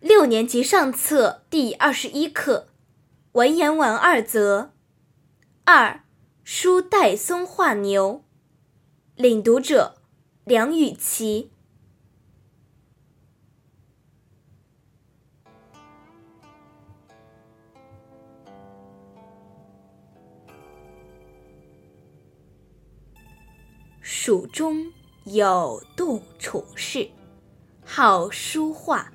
六年级上册第二十一课，文言文二则。二，书戴嵩画牛。领读者：梁雨琪。蜀中有杜处士，好书画。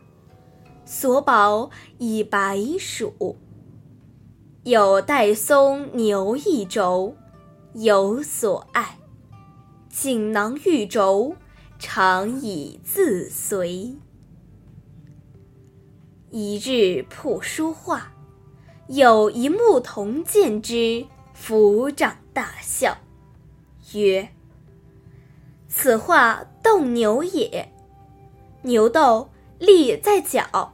所宝以白鼠，有戴嵩牛一轴，有所爱。锦囊玉轴，常以自随。一日铺书画，有一牧童见之，抚掌大笑，曰：“此画斗牛也。牛斗，力在脚。”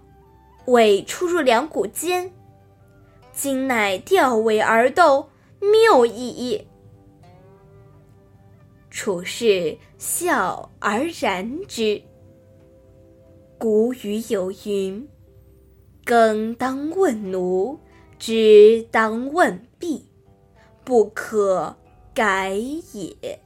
尾出入两股间，今乃吊尾而斗，谬矣。处士笑而然之。古语有云：“耕当问奴，织当问婢，不可改也。”